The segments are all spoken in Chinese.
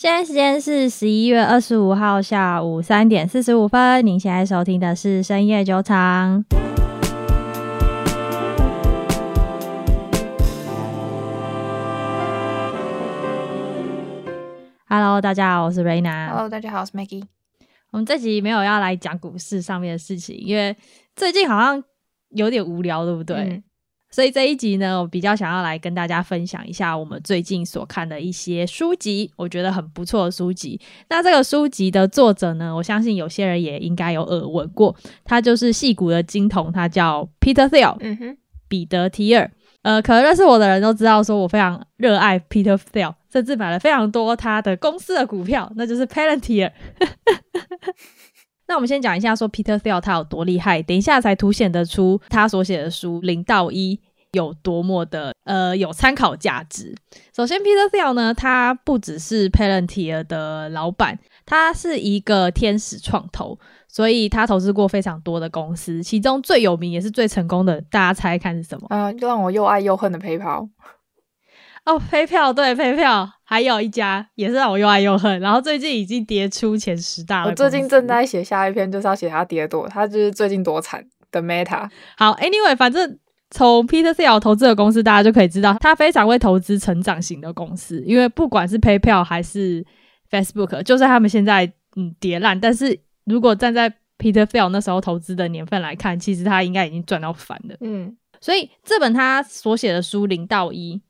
现在时间是十一月二十五号下午三点四十五分。您现在收听的是深夜酒场。Hello，大家好，我是 Raina。Hello，大家好，我是 Maggie。我们这集没有要来讲股市上面的事情，因为最近好像有点无聊，对不对？嗯所以这一集呢，我比较想要来跟大家分享一下我们最近所看的一些书籍，我觉得很不错的书籍。那这个书籍的作者呢，我相信有些人也应该有耳闻过，他就是戏骨的金童，他叫 Peter Thiel，嗯哼，彼得·提尔。呃，可能认识我的人都知道，说我非常热爱 Peter Thiel，甚至买了非常多他的公司的股票，那就是 Palantir。那我们先讲一下，说 Peter Thiel 他有多厉害，等一下才凸显得出他所写的书零到一有多么的呃有参考价值。首先，Peter Thiel 呢，他不只是 Palantir 的老板，他是一个天使创投，所以他投资过非常多的公司，其中最有名也是最成功的，大家猜看是什么？啊、呃，让我又爱又恨的 PayPal。哦，PayPal 对 PayPal，还有一家也是让我又爱又恨，然后最近已经跌出前十大了。我最近正在写下一篇，就是要写它跌多，它就是最近多惨的 Meta。好，Anyway，反正从 Peter Thiel 投资的公司，大家就可以知道，他非常会投资成长型的公司，因为不管是 PayPal 还是 Facebook，就算他们现在嗯跌烂，但是如果站在 Peter Thiel 那时候投资的年份来看，其实他应该已经赚到翻了。嗯，所以这本他所写的书零到一。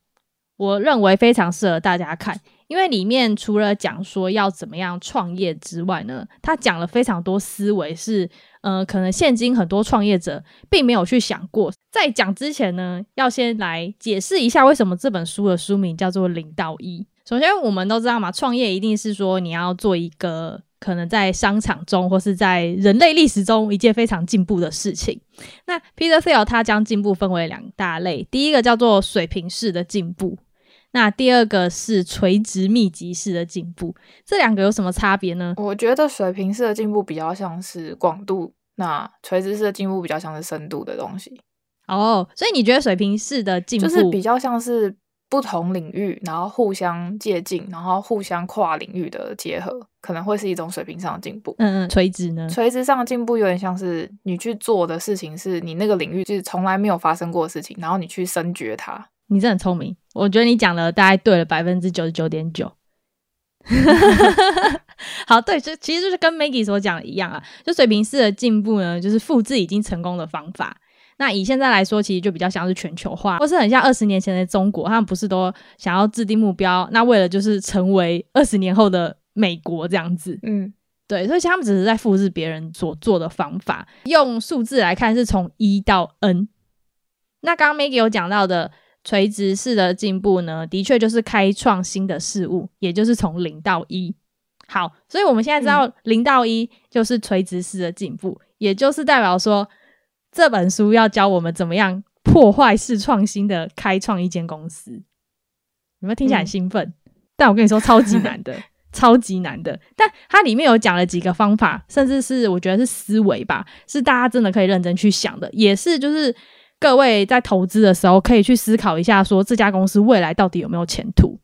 我认为非常适合大家看，因为里面除了讲说要怎么样创业之外呢，他讲了非常多思维是，呃，可能现今很多创业者并没有去想过。在讲之前呢，要先来解释一下为什么这本书的书名叫做零到一。首先，我们都知道嘛，创业一定是说你要做一个可能在商场中或是在人类历史中一件非常进步的事情。那 Peter Thiel 他将进步分为两大类，第一个叫做水平式的进步。那第二个是垂直密集式的进步，这两个有什么差别呢？我觉得水平式的进步比较像是广度，那垂直式的进步比较像是深度的东西。哦，所以你觉得水平式的进步就是比较像是不同领域，然后互相借镜，然后互相跨领域的结合，可能会是一种水平上的进步。嗯嗯，垂直呢？垂直上的进步有点像是你去做的事情是你那个领域就是从来没有发生过的事情，然后你去深掘它。你真的很聪明，我觉得你讲的大概对了百分之九十九点九。好，对，就其实就是跟 Maggie 所讲的一样啊，就水平式的进步呢，就是复制已经成功的方法。那以现在来说，其实就比较像是全球化，或是很像二十年前的中国，他们不是都想要制定目标，那为了就是成为二十年后的美国这样子。嗯，对，所以他们只是在复制别人所做的方法，用数字来看是从一到 N。那刚刚 Maggie 有讲到的。垂直式的进步呢，的确就是开创新的事物，也就是从零到一。好，所以我们现在知道零到一就是垂直式的进步，嗯，也就是代表说这本书要教我们怎么样破坏式创新的开创一间公司。有没有听起来很兴奋？嗯，但我跟你说，超级难的，超级难的。但它里面有讲了几个方法，甚至是我觉得是思维吧，是大家真的可以认真去想的，也是就是。各位在投资的时候，可以去思考一下，说这家公司未来到底有没有前途？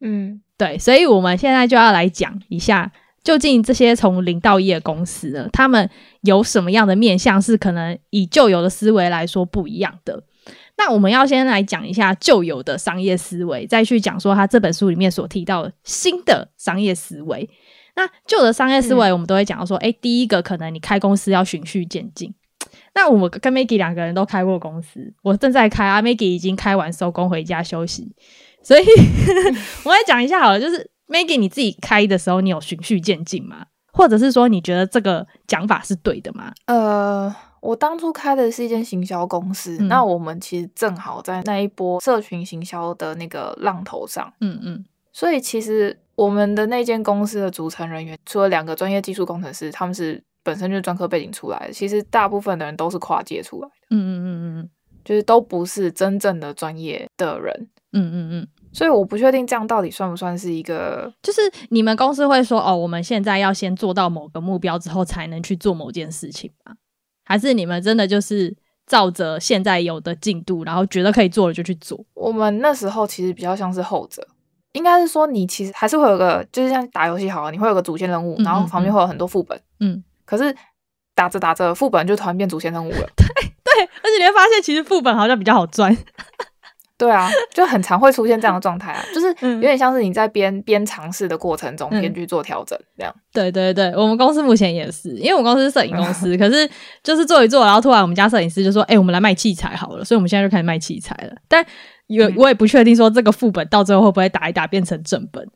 嗯，对，所以我们现在就要来讲一下，究竟这些从零到一的公司呢，他们有什么样的面向是可能以旧有的思维来说不一样的？那我们要先来讲一下旧有的商业思维，再去讲说他这本书里面所提到的新的商业思维。那旧的商业思维，我们都会讲到说，诶、欸，第一个可能你开公司要循序渐进。那我们跟 Maggie 两个人都开过公司，我正在开啊，Maggie 已经开完收工回家休息，所以 我来讲一下好了，就是 Maggie 你自己开的时候，你有循序渐进吗？或者是说你觉得这个讲法是对的吗？呃，我当初开的是一间行销公司，嗯，那我们其实正好在那一波社群行销的那个浪头上，嗯嗯，所以其实我们的那间公司的组成人员，除了两个专业技术工程师，他们是。本身就是专科背景出来的，其实大部分的人都是跨界出来的，嗯嗯嗯嗯，就是都不是真正的专业的人，嗯嗯嗯，所以我不确定这样到底算不算是一个，就是你们公司会说哦，我们现在要先做到某个目标之后才能去做某件事情吗？还是你们真的就是照着现在有的进度，然后觉得可以做了就去做？我们那时候其实比较像是后者，应该是说你其实还是会有个，就是像打游戏好了，你会有个主线任务，然后旁边会有很多副本，嗯，可是打着打着副本就突然变主线任务了，对对，而且你会发现其实副本好像比较好赚。对啊，就很常会出现这样的状态啊，就是有点像是你在边边尝试的过程中边去做调整这样。对对对，我们公司目前也是，因为我们公司是摄影公司，可是就是做一做，然后突然我们家摄影师就说：“哎，我们来卖器材好了。”所以我们现在就开始卖器材了，但。有我也不确定说这个副本到最后会不会打一打变成正本，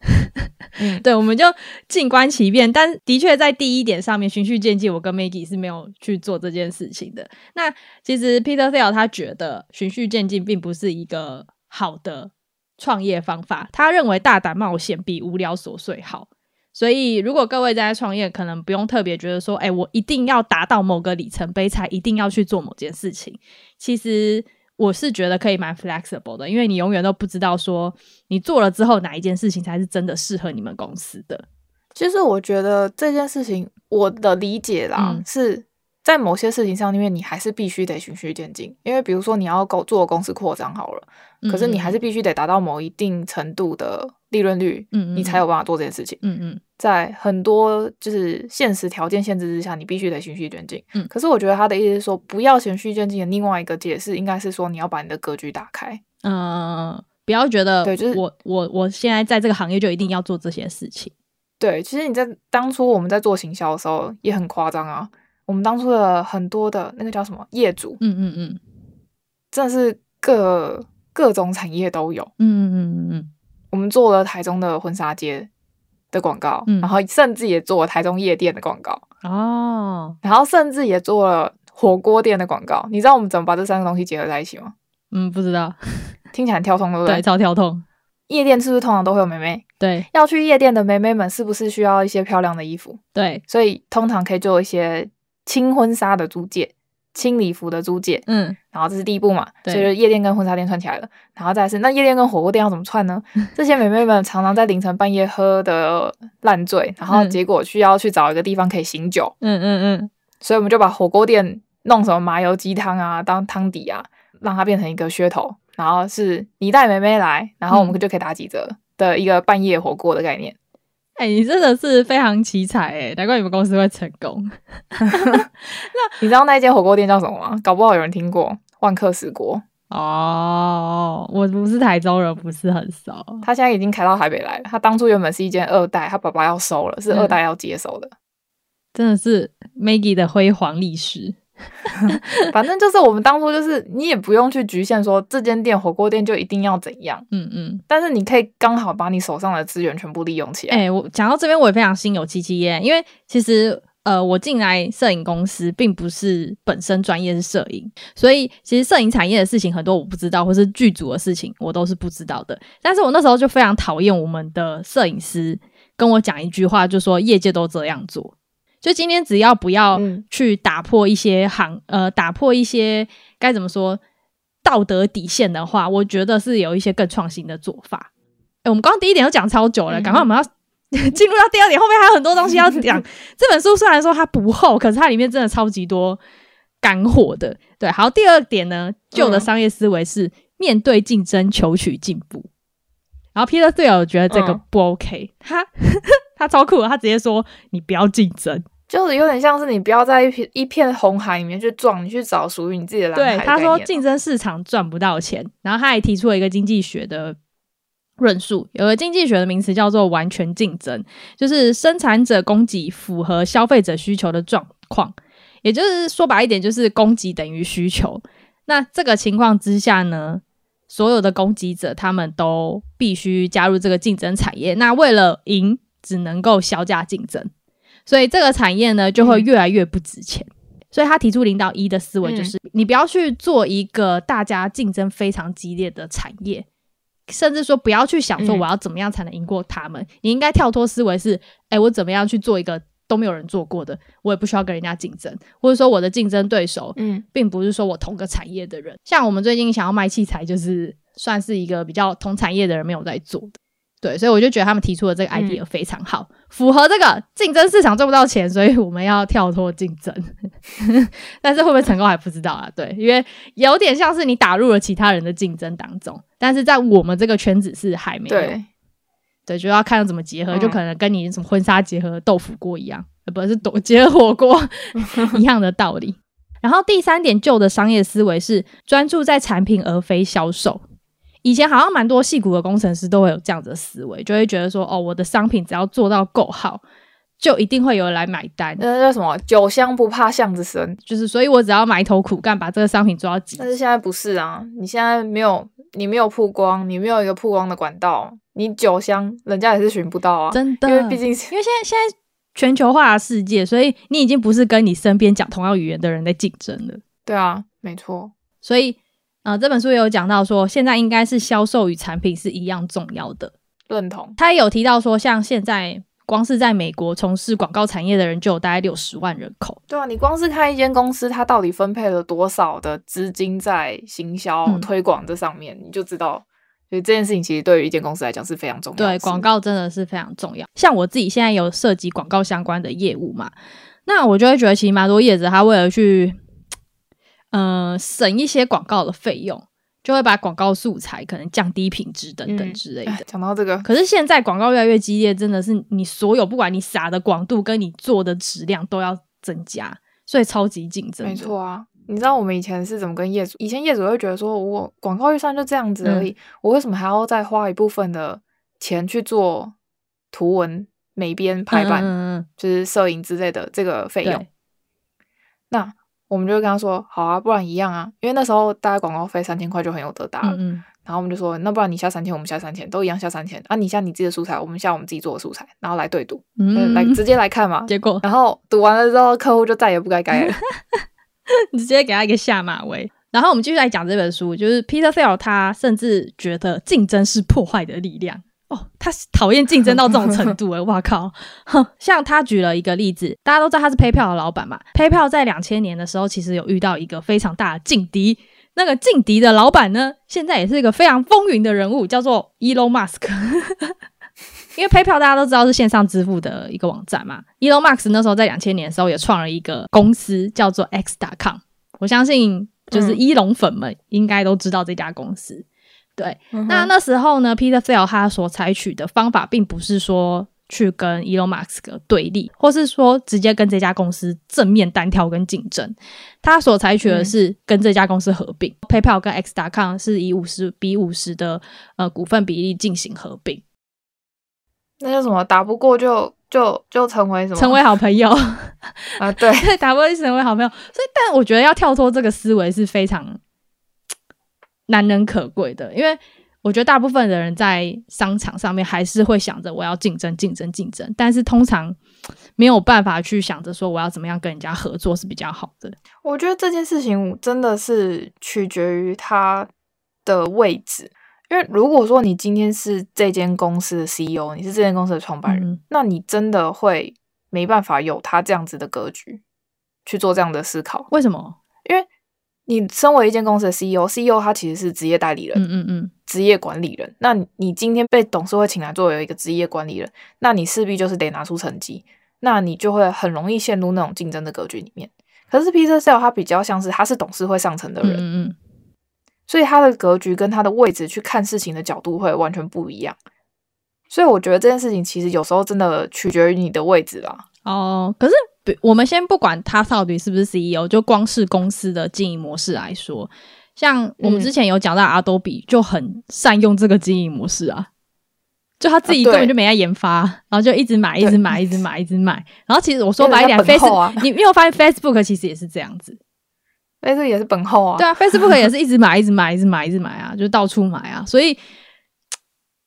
嗯，对，我们就静观其变。但的确在第一点上面循序渐进，我跟 Maggie 是没有去做这件事情的。那其实 Peter Thiel 他觉得循序渐进并不是一个好的创业方法，他认为大胆冒险比无聊琐碎好。所以如果各位在创业，可能不用特别觉得说，哎，我一定要达到某个里程碑才一定要去做某件事情。其实。我是觉得可以蛮 flexible 的，因为你永远都不知道说你做了之后哪一件事情才是真的适合你们公司的。其实我觉得这件事情，我的理解啦，嗯、是在某些事情上，因为你还是必须得循序渐进。因为比如说你要搞做公司扩张好了，可是你还是必须得达到某一定程度的利润率，嗯，嗯，你才有办法做这件事情，嗯嗯。在很多就是现实条件限制之下，你必须得循序渐进。嗯，可是我觉得他的意思是说，不要循序渐进的另外一个解释，应该是说你要把你的格局打开。嗯，不要觉得对，就是我我我现在在这个行业就一定要做这些事情。对，其实你在当初我们在做行销的时候也很夸张啊。我们当初的很多的那个叫什么业主，嗯嗯嗯，真的是各各种产业都有。嗯嗯嗯嗯嗯，我们做了台中的婚纱街。的广告，嗯，然后甚至也做了台中夜店的广告哦，然后甚至也做了火锅店的广告。你知道我们怎么把这三个东西结合在一起吗？嗯，不知道，听起来很跳通，对不对？对，超跳通。夜店是不是通常都会有妹妹？对，要去夜店的妹妹们是不是需要一些漂亮的衣服？对，所以通常可以做一些轻婚纱的租借。轻礼服的租借，嗯，然后这是第一步嘛，对。所以就夜店跟婚纱店串起来了，然后再是那夜店跟火锅店要怎么串呢？这些美眉们常常在凌晨半夜喝的烂醉，然后结果需要去找一个地方可以醒酒，嗯嗯嗯，所以我们就把火锅店弄什么麻油鸡汤啊当汤底啊，让它变成一个噱头，然后是你带美眉来，然后我们就可以打几折的一个半夜火锅的概念。哎、欸，你真的是非常奇才哎，难怪你们公司会成功。那你知道那一间火锅店叫什么吗？搞不好有人听过万客石锅哦。我不是台州人，不是很熟。他现在已经开到台北来了。他当初原本是一间二代，他爸爸要收了，是二代要接手的。嗯、真的是 Maggie 的辉煌历史。反正就是我们当初就是你也不用去局限说这间店火锅店就一定要怎样，嗯嗯，但是你可以刚好把你手上的资源全部利用起来。哎、欸，我讲到这边我也非常心有戚戚焉，因为其实呃我进来摄影公司并不是本身专业是摄影，所以其实摄影产业的事情很多我不知道，或是剧组的事情我都是不知道的。但是我那时候就非常讨厌我们的摄影师跟我讲一句话，就说业界都这样做。就今天，只要不要去打破一些行，嗯、呃，打破一些该怎么说道德底线的话，我觉得是有一些更创新的做法。欸、我们刚刚第一点都讲超久了，赶、嗯、快我们要 进入到第二点，后面还有很多东西要讲。这本书虽然说它不厚，可是它里面真的超级多干货的。对，好，第二点呢，旧的商业思维是面对竞争，求取进步。嗯、然后 Peter Thiel 觉得这个不 OK，、嗯、他他超酷，他直接说你不要竞争。就是有点像是你不要在一片一片红海里面去撞，你去找属于你自己的蓝海。对，他说竞争市场赚不到钱，然后他还提出了一个经济学的论述，有个经济学的名词叫做完全竞争，就是生产者供给符合消费者需求的状况，也就是说白一点，就是供给等于需求。那这个情况之下呢，所有的供给者他们都必须加入这个竞争产业，那为了赢，只能够削价竞争。所以这个产业呢，就会越来越不值钱。嗯、所以他提出零到一的思维，就是、嗯、你不要去做一个大家竞争非常激烈的产业，甚至说不要去想说我要怎么样才能赢过他们。嗯、你应该跳脱思维是，哎，我怎么样去做一个都没有人做过的，我也不需要跟人家竞争，或者说我的竞争对手，嗯，并不是说我同个产业的人。像我们最近想要卖器材，就是算是一个比较同产业的人没有在做的。对，所以我就觉得他们提出的这个 idea 非常好，嗯、符合这个竞争市场赚不到钱，所以我们要跳脱竞争。但是会不会成功还不知道啊？对，因为有点像是你打入了其他人的竞争当中，但是在我们这个圈子是还没有。对，对，就要看怎么结合，嗯、就可能跟你什么婚纱结合豆腐锅一样，呃，不是结合火锅 一样的道理。然后第三点，旧的商业思维是专注在产品而非销售。以前好像蛮多戏骨的工程师都会有这样子的思维，就会觉得说，哦，我的商品只要做到够好，就一定会有人来买单。那叫什么？酒香不怕巷子深，就是所以我只要埋头苦干，把这个商品做到极致。但是现在不是啊，你现在没有，你没有曝光，你没有一个曝光的管道，你酒香人家也是寻不到啊。真的，因为毕竟因为现在现在全球化的世界，所以你已经不是跟你身边讲同样语言的人在竞争了。对啊，没错。所以。啊、呃，这本书也有讲到说，现在应该是销售与产品是一样重要的。认同。他也有提到说，像现在光是在美国从事广告产业的人就有大概六十万人口。对啊，你光是看一间公司，它到底分配了多少的资金在行销推广这上面，嗯、你就知道。所以这件事情其实对于一间公司来讲是非常重要的。对，广告真的是非常重要。像我自己现在有涉及广告相关的业务嘛，那我就会觉得其实蛮多业者他为了去。嗯、呃，省一些广告的费用，就会把广告素材可能降低品质等等之类的。讲、嗯、到这个，可是现在广告越来越激烈，真的是你所有不管你撒的广度跟你做的质量都要增加，所以超级竞争。没错啊，你知道我们以前是怎么跟业主？以前业主会觉得说，我广告预算就这样子而已，嗯、我为什么还要再花一部分的钱去做图文美编排版，嗯嗯嗯就是摄影之类的这个费用？那。我们就跟他说，好啊，不然一样啊，因为那时候大概广告费三千块就很有得打了。嗯嗯，然后我们就说，那不然你下三千，我们下三千，都一样下三千啊。你下你自己的素材，我们下我们自己做的素材，然后来对赌，嗯，来直接来看嘛。结果，然后赌完了之后，客户就再也不该改了，你直接给他一个下马威。然后我们继续来讲这本书，就是 Peter Thiel 他甚至觉得竞争是破坏的力量。哦，他讨厌竞争到这种程度诶，哇靠！哼，像他举了一个例子，大家都知道他是 PayPal 的老板嘛。PayPal 在两千年的时候，其实有遇到一个非常大的劲敌。那个劲敌的老板呢，现在也是一个非常风云的人物，叫做 Elon Musk。因为 PayPal 大家都知道是线上支付的一个网站嘛。Elon Musk 那时候在两千年的时候也创了一个公司，叫做 X.com。我相信就是伊隆粉们应该都知道这家公司。对，嗯、那那时候呢，Peter Thiel 他所采取的方法，并不是说去跟 Elon Musk 对立，或是说直接跟这家公司正面单挑跟竞争。他所采取的是跟这家公司合并、嗯、，PayPal 跟 X.com 是以五十比五十的呃股份比例进行合并。那叫什么？打不过就就就成为什么？成为好朋友啊？对，打不过就成为好朋友。所以，但我觉得要跳脱这个思维是非常。难能可贵的，因为我觉得大部分的人在商场上面还是会想着我要竞争、竞争、竞争，但是通常没有办法去想着说我要怎么样跟人家合作是比较好的。我觉得这件事情真的是取决于他的位置，因为如果说你今天是这间公司的 CEO，你是这间公司的创办人，嗯、那你真的会没办法有他这样子的格局去做这样的思考。为什么？因为你身为一间公司的 CEO，CEO 他其实是职业代理人，嗯嗯嗯，职业管理人。那你今天被董事会请来作为一个职业管理人，那你势必就是得拿出成绩，那你就会很容易陷入那种竞争的格局里面。可是 Peter Sale 他比较像是他是董事会上层的人，嗯嗯，所以他的格局跟他的位置去看事情的角度会完全不一样。所以我觉得这件事情其实有时候真的取决于你的位置啦。哦，可是。我们先不管他到底是不是 CEO，就光是公司的经营模式来说，像我们之前有讲到 Adobe 就很善用这个经营模式啊，就他自己根本就没在研发，啊、然后就一直买，一直买，一直买，一直买。然后其实我说白一点，Facebook 你没有发现 Facebook 其实也是这样子，Facebook 也是本厚啊。对啊，Facebook 也是一直买，一直买，一直买，一直买啊，就到处买啊，所以。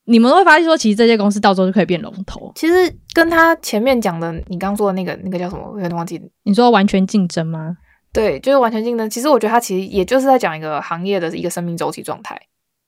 你们会发现说，其实这些公司到时候就可以变龙头。其实跟他前面讲的，你刚说的那个那个叫什么？我有点忘记。你说完全竞争吗？对，就是完全竞争。其实我觉得他其实也就是在讲一个行业的一个生命周期状态。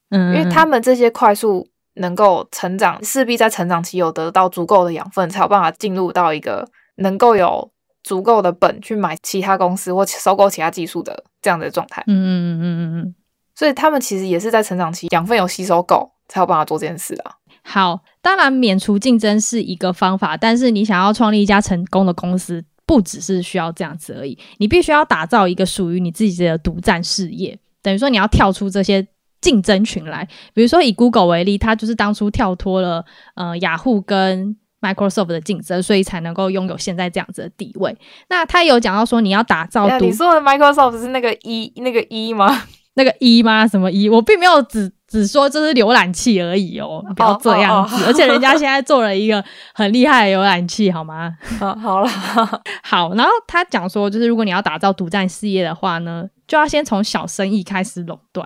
嗯，因为他们这些快速能够成长，势必在成长期有得到足够的养分，才有办法进入到一个能够有足够的本去买其他公司或收购其他技术的这样的状态。嗯嗯嗯嗯嗯嗯。所以他们其实也是在成长期养分有吸收够。才有办法做这件事啊！好，当然免除竞争是一个方法，但是你想要创立一家成功的公司，不只是需要这样子而已。你必须要打造一个属于你自己的独占事业，等于说你要跳出这些竞争群来。比如说以 Google 为例，它就是当初跳脱了呃雅虎跟 Microsoft 的竞争，所以才能够拥有现在这样子的地位。那他有讲到说，你要打造，你说的 Microsoft 是那个一那个一吗？那个一吗？什么一？我并没有只只说这是浏览器而已哦，你不要这样子。Oh, oh, oh, 而且人家现在做了一个很厉害的浏览器，好吗？好，好了，好。然后他讲说，就是如果你要打造独占事业的话呢，就要先从小生意开始垄断。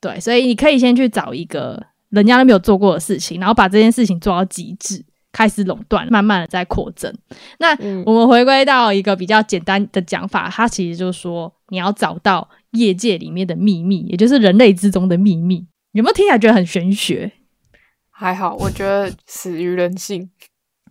对，所以你可以先去找一个人家都没有做过的事情，然后把这件事情做到极致，开始垄断，慢慢的在扩增。那我们回归到一个比较简单的讲法，它其实就是说你要找到。业界里面的秘密，也就是人类之中的秘密，有没有听起来觉得很玄学？还好，我觉得死于人性。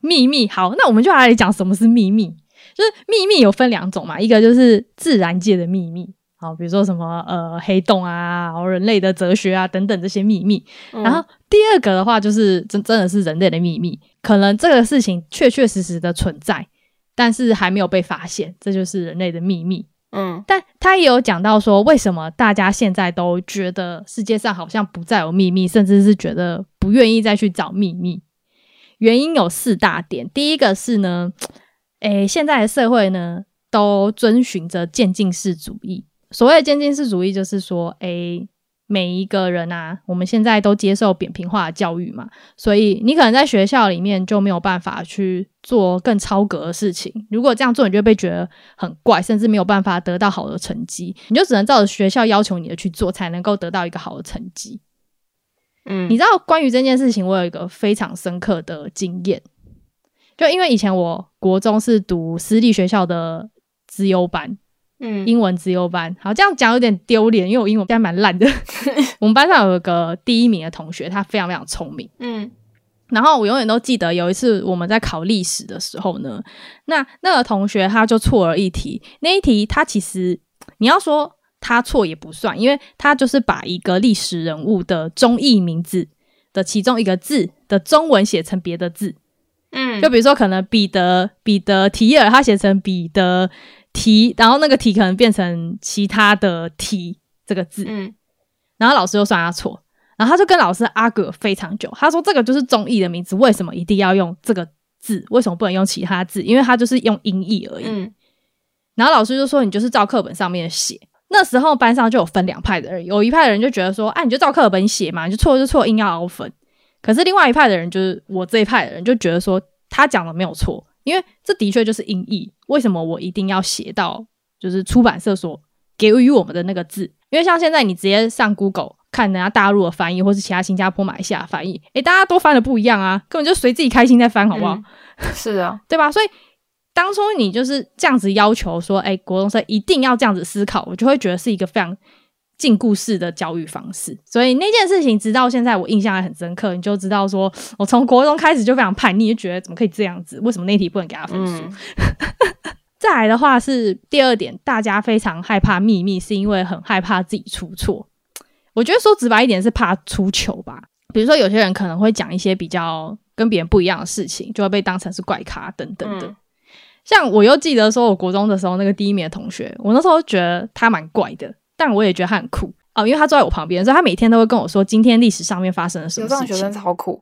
秘密好，那我们就来讲什么是秘密。就是秘密有分两种嘛，一个就是自然界的秘密，好，比如说什么呃黑洞啊，然后人类的哲学啊等等这些秘密。嗯、然后第二个的话，就是真真的是人类的秘密，可能这个事情确确实实的存在，但是还没有被发现，这就是人类的秘密。嗯，但他也有讲到说，为什么大家现在都觉得世界上好像不再有秘密，甚至是觉得不愿意再去找秘密？原因有四大点。第一个是呢，诶，现在的社会呢都遵循着渐进式主义。所谓渐进式主义，就是说，诶。每一个人啊，我们现在都接受扁平化的教育嘛，所以你可能在学校里面就没有办法去做更超格的事情。如果这样做，你就会被觉得很怪，甚至没有办法得到好的成绩。你就只能照着学校要求你的去做，才能够得到一个好的成绩。嗯，你知道关于这件事情，我有一个非常深刻的经验，就因为以前我国中是读私立学校的资优班。嗯，英文资优班，好，这样讲有点丢脸，因为我英文现在蛮烂的。我们班上有一个第一名的同学，他非常非常聪明。嗯，然后我永远都记得有一次我们在考历史的时候呢，那那个同学他就错了一题，那一题他其实你要说他错也不算，因为他就是把一个历史人物的中译名字的其中一个字的中文写成别的字。嗯，就比如说可能彼得彼得提尔，他写成彼得。题，然后那个题可能变成其他的题这个字，嗯，然后老师又算他错，然后他就跟老师 argue 非常久，他说这个就是中译的名字，为什么一定要用这个字？为什么不能用其他字？因为他就是用音译而已。嗯，然后老师就说你就是照课本上面写。那时候班上就有分两派的人，有一派的人就觉得说，哎、啊，你就照课本写嘛，你就错就错，硬要凹分。可是另外一派的人就是我这一派的人就觉得说，他讲的没有错。因为这的确就是音译，为什么我一定要写到就是出版社所给予我们的那个字？因为像现在你直接上 Google 看人家大陆的翻译，或是其他新加坡、马来西亚翻译，诶，大家都翻的不一样啊，根本就随自己开心在翻，好不好？嗯、是啊，对吧？所以当初你就是这样子要求说，诶，国中生一定要这样子思考，我就会觉得是一个非常。禁锢式的教育方式，所以那件事情直到现在我印象还很深刻。你就知道说，我从国中开始就非常叛逆，就觉得怎么可以这样子？为什么那题不能给他分数？嗯、再来的话是第二点，大家非常害怕秘密，是因为很害怕自己出错。我觉得说直白一点是怕出糗吧。比如说有些人可能会讲一些比较跟别人不一样的事情，就会被当成是怪咖等等的。嗯、像我又记得说，我国中的时候那个第一名的同学，我那时候觉得他蛮怪的。但我也觉得他很酷哦，因为他坐在我旁边，所以他每天都会跟我说今天历史上面发生了什么事情。有这种学生超酷。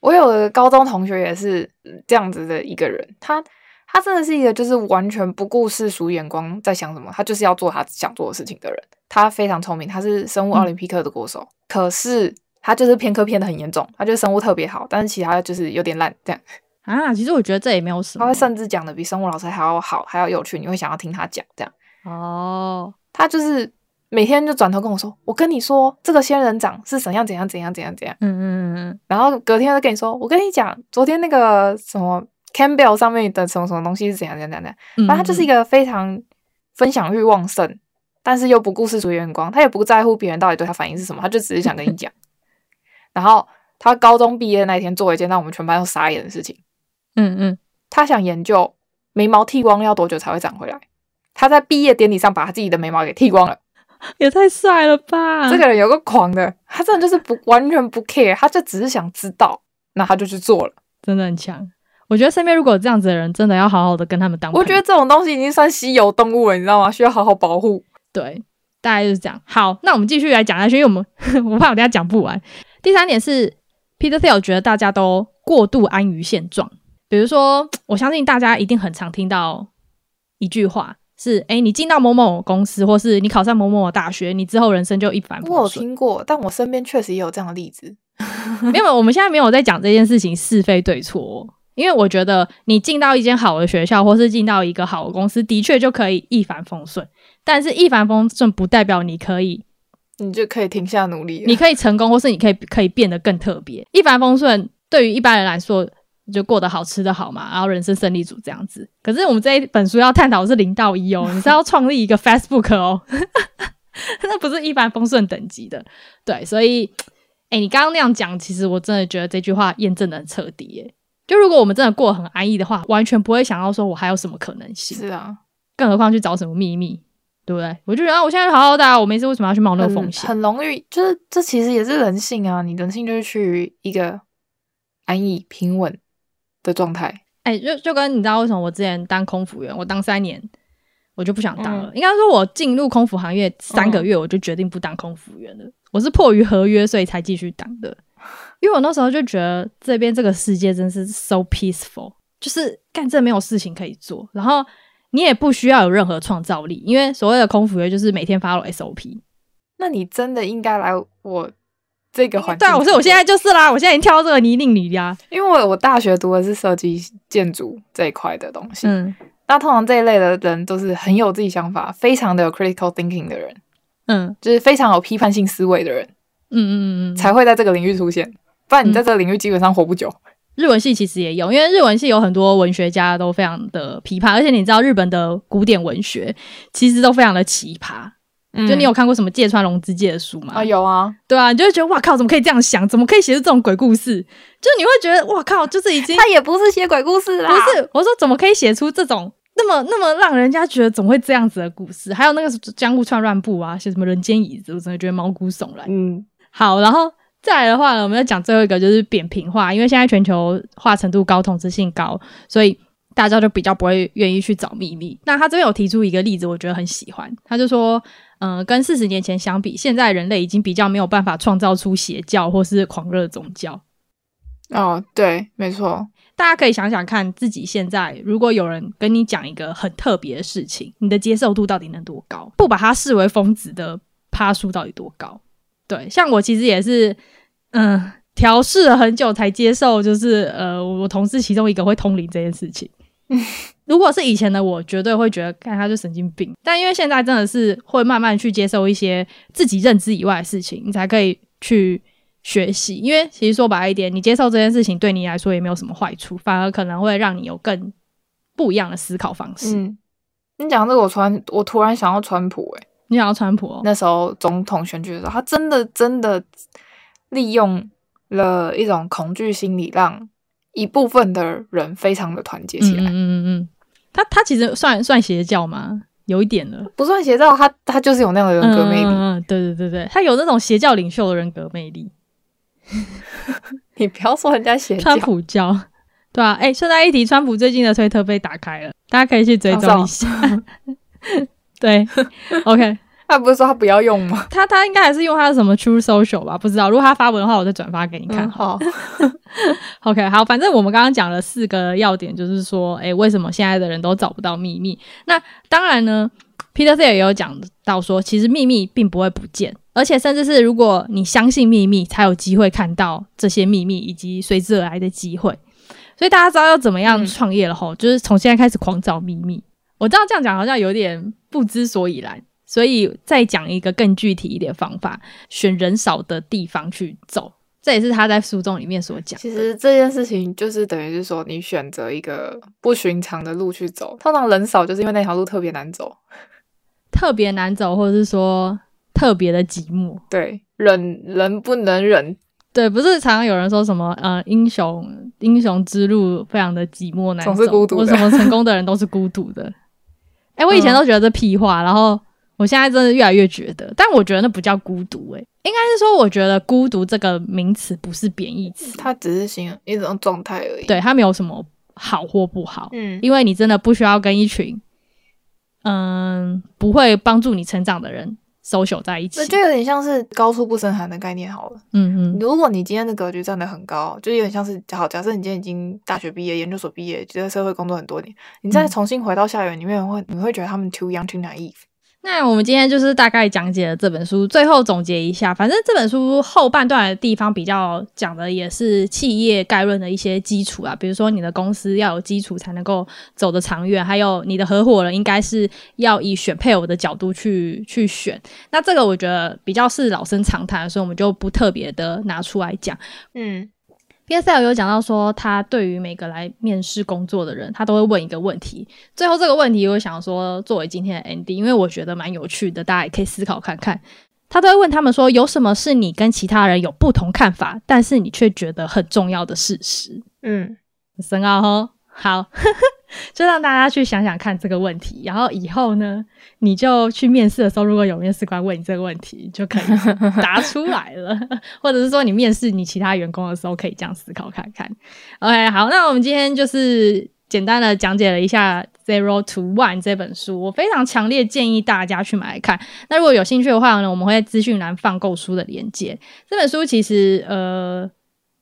我有个高中同学也是这样子的一个人，他他真的是一个就是完全不顾世俗眼光在想什么，他就是要做他想做的事情的人。他非常聪明，他是生物奥林匹克的国手，嗯、可是他就是偏科偏的很严重，他就是生物特别好，但是其他就是有点烂这样啊。其实我觉得这也没有什么，他会甚至讲的比生物老师还要好，还要有趣，你会想要听他讲这样。哦，他就是。每天就转头跟我说：“我跟你说，这个仙人掌是怎样怎样怎样怎样怎样。”嗯嗯嗯嗯。然后隔天就跟你说：“我跟你讲，昨天那个什么 Campbell 上面的什么什么东西是怎样怎样怎样。”反正他就是一个非常分享欲旺盛，但是又不顾世俗眼光，他也不在乎别人到底对他反应是什么，他就只是想跟你讲。然后他高中毕业那一天做了一件让我们全班都傻眼的事情。嗯嗯。他想研究眉毛剃光要多久才会长回来。他在毕业典礼上把他自己的眉毛给剃光了。也太帅了吧！这个人有个狂的，他真的就是不完全不 care，他就只是想知道，那他就去做了，真的很强。我觉得身边如果有这样子的人，真的要好好的跟他们当。我觉得这种东西已经算稀有动物了，你知道吗？需要好好保护。对，大概就是这样。好，那我们继续来讲下去，因为我们 我怕我等下讲不完。第三点是 Peter Thiel 觉得大家都过度安于现状，比如说，我相信大家一定很常听到一句话是：哎，你进到某某公司，或是你考上某某大学，你之后人生就一帆风顺。我有听过，但我身边确实也有这样的例子。没有，我们现在没有在讲这件事情是非对错哦，因为我觉得你进到一间好的学校，或是进到一个好的公司，的确就可以一帆风顺。但是，一帆风顺不代表你可以，你就可以停下努力，你可以成功，或是你可以可以变得更特别。一帆风顺对于一般人来说，就过得好，吃得好嘛，然后人生胜利组这样子。可是，我们这一本书要探讨的是零到一哦，你是要创立一个 Facebook 哦，那不是一帆风顺等级的。对，所以。哎、欸，你刚刚那样讲，其实我真的觉得这句话验证的很彻底。耶。就如果我们真的过得很安逸的话，完全不会想要说我还有什么可能性。是啊，更何况去找什么秘密，对不对？我就觉得啊，我现在好好的，我没事，为什么要去冒那个风险？很容易，就是这其实也是人性啊。你人性就是去一个安逸平稳的状态。哎、欸，就就跟你知道为什么我之前当空服员，我当三年，我就不想当了。嗯、应该说，我进入空服行业三个月，我就决定不当空服员了。嗯我是迫于合约，所以才继续当的。因为我那时候就觉得这边这个世界真是 so peaceful，就是干这没有事情可以做，然后你也不需要有任何创造力，因为所谓的空服员就是每天 follow SOP。那你真的应该来我这个环境？对啊，我说我现在就是啦，我现在已经跳到这个泥泞里呀。因为我我大学读的是设计建筑这一块的东西，嗯，那通常这一类的人都是很有自己想法，非常的有 critical thinking 的人。嗯，就是非常有批判性思维的人，嗯嗯嗯嗯，才会在这个领域出现，不然你在这个领域基本上活不久。嗯、日文系其实也有，因为日文系有很多文学家都非常的批判，而且你知道日本的古典文学其实都非常的奇葩。嗯、就你有看过什么芥川龙之介的书吗？啊，有啊，对啊，你就会觉得哇靠，怎么可以这样想？怎么可以写出这种鬼故事？就你会觉得哇靠，就是已经他也不是写鬼故事啦，不是，我说怎么可以写出这种？那么那么让人家觉得怎么会这样子的故事？还有那个江户川乱步啊，写什么人间椅子，我真的觉得毛骨悚然。嗯，好，然后再来的话呢，我们要讲最后一个就是扁平化，因为现在全球化程度高，统治性高，所以大家就比较不会愿意去找秘密。那他这边有提出一个例子，我觉得很喜欢。他就说，嗯、跟四十年前相比，现在人类已经比较没有办法创造出邪教或是狂热宗教。哦，对，没错。大家可以想想看，自己现在如果有人跟你讲一个很特别的事情，你的接受度到底能多高？不把它视为疯子的趴数到底多高？对，像我其实也是，嗯，调试了很久才接受，就是呃，我同事其中一个会通灵这件事情。如果是以前的我，绝对会觉得看他就神经病。但因为现在真的是会慢慢去接受一些自己认知以外的事情，你才可以去。学习，因为其实说白一点，你接受这件事情对你来说也没有什么坏处，反而可能会让你有更不一样的思考方式。嗯，你讲这个，我突然我突然想要川普，诶，你想要川普哦？那时候总统选举的时候，他真的真的利用了一种恐惧心理，让一部分的人非常的团结起来。嗯嗯嗯，他他其实算算邪教吗？有一点了，不算邪教，他他就是有那样的人格魅力。嗯，对对对对，他有那种邪教领袖的人格魅力。你不要说人家邪教川普教，对啊，哎、欸，顺带一提，川普最近的推特被打开了，大家可以去追踪一下。对，OK，他不是说他不要用吗？他他应该还是用他的什么 True Social 吧？不知道，如果他发文的话，我再转发给你看。嗯、好，OK，好，反正我们刚刚讲了四个要点，就是说，哎、欸，为什么现在的人都找不到秘密？那当然呢，Peter Thiel 也有讲到说，其实秘密并不会不见。而且，甚至是如果你相信秘密，才有机会看到这些秘密以及随之而来的机会。所以大家知道要怎么样创业了吼，嗯、就是从现在开始狂找秘密。我知道这样讲好像有点不知所以然，所以再讲一个更具体一点方法：选人少的地方去走。这也是他在书中里面所讲。其实这件事情就是等于是说，你选择一个不寻常的路去走。通常人少，就是因为那条路特别难走，特别难走，或者是说。特别的寂寞，对，忍人不能忍，对，不是常常有人说什么呃，英雄英雄之路非常的寂寞难走，总是孤独的，或什么成功的人都是孤独的。哎、欸，我以前都觉得这屁话，嗯、然后我现在真的越来越觉得，但我觉得那不叫孤独、欸，哎，应该是说我觉得孤独这个名词不是贬义词，它只是形容一种状态而已，对，它没有什么好或不好，嗯，因为你真的不需要跟一群嗯不会帮助你成长的人。social 在一起。那就有点像是高处不胜寒的概念好了。嗯嗯，如果你今天的格局站得很高，就有点像是好，假设你今天已经大学毕业、研究所毕业，就在社会工作很多年，你再重新回到校园里面会，会你会觉得他们 too young too naive。那我们今天就是大概讲解了这本书，最后总结一下，反正这本书后半段的地方比较讲的也是企业概论的一些基础啊，比如说你的公司要有基础才能够走得长远，还有你的合伙人应该是要以选配偶的角度去去选。那这个我觉得比较是老生常谈，所以我们就不特别的拿出来讲。嗯。PSL 有讲到说，他对于每个来面试工作的人，他都会问一个问题。最后这个问题，我想说作为今天的 ending，因为我觉得蛮有趣的，大家也可以思考看看。他都会问他们说，有什么是你跟其他人有不同看法，但是你却觉得很重要的事实？嗯，深奥哦。好，就让大家去想想看这个问题，然后以后呢，你就去面试的时候，如果有面试官问你这个问题，就可以 答出来了，或者是说你面试你其他员工的时候，可以这样思考看看。OK，好，那我们今天就是简单的讲解了一下《Zero to One》这本书，我非常强烈建议大家去买来看。那如果有兴趣的话呢，我们会在资讯栏放购书的链接。这本书其实呃。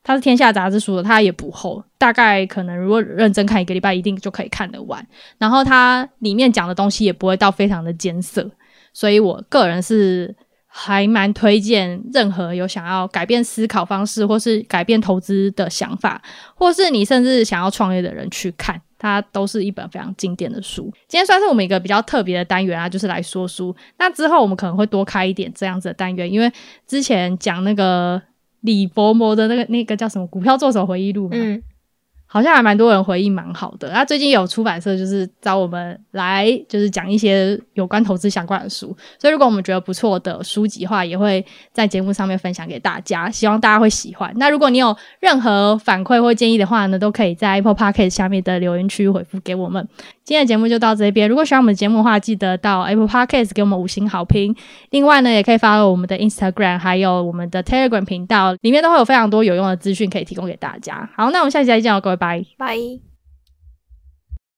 它是天下杂志出的，它也不厚，大概可能如果认真看一个礼拜，一定就可以看得完。然后它里面讲的东西也不会到非常的艰涩，所以我个人是还蛮推荐任何有想要改变思考方式，或是改变投资的想法，或是你甚至想要创业的人去看，它都是一本非常经典的书。今天算是我们一个比较特别的单元啊，就是来说书。那之后我们可能会多开一点这样子的单元，因为之前讲那个。李伯伯的那个那个叫什么《股票作手回忆录》嗯。好像还蛮多人回应蛮好的。那最近有出版社就是找我们来，就是讲一些有关投资相关的书。所以如果我们觉得不错的书籍的话，也会在节目上面分享给大家，希望大家会喜欢。那如果你有任何反馈或建议的话呢，都可以在 Apple Podcast 下面的留言区回复给我们。今天的节目就到这边。如果喜欢我们的节目的话，记得到 Apple Podcast 给我们五星好评。另外呢，也可以 follow 我们的 Instagram，还有我们的 Telegram 频道，里面都会有非常多有用的资讯可以提供给大家。好，那我们下期再见哦，各位。拜拜。